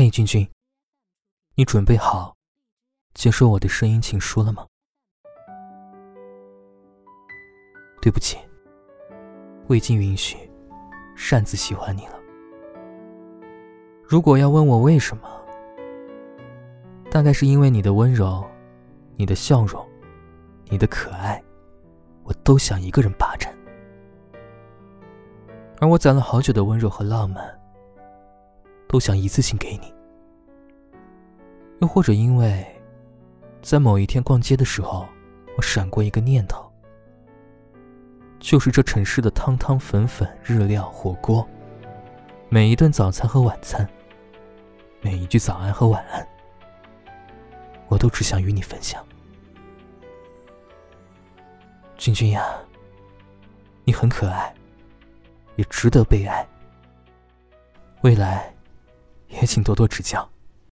嘿，君君，你准备好接受我的声音情书了吗？对不起，未经允许，擅自喜欢你了。如果要问我为什么，大概是因为你的温柔，你的笑容，你的可爱，我都想一个人霸占。而我攒了好久的温柔和浪漫。都想一次性给你，又或者因为，在某一天逛街的时候，我闪过一个念头，就是这城市的汤汤粉粉、日料、火锅，每一顿早餐和晚餐，每一句早安和晚安，我都只想与你分享。君君呀，你很可爱，也值得被爱。未来。也请多多指教。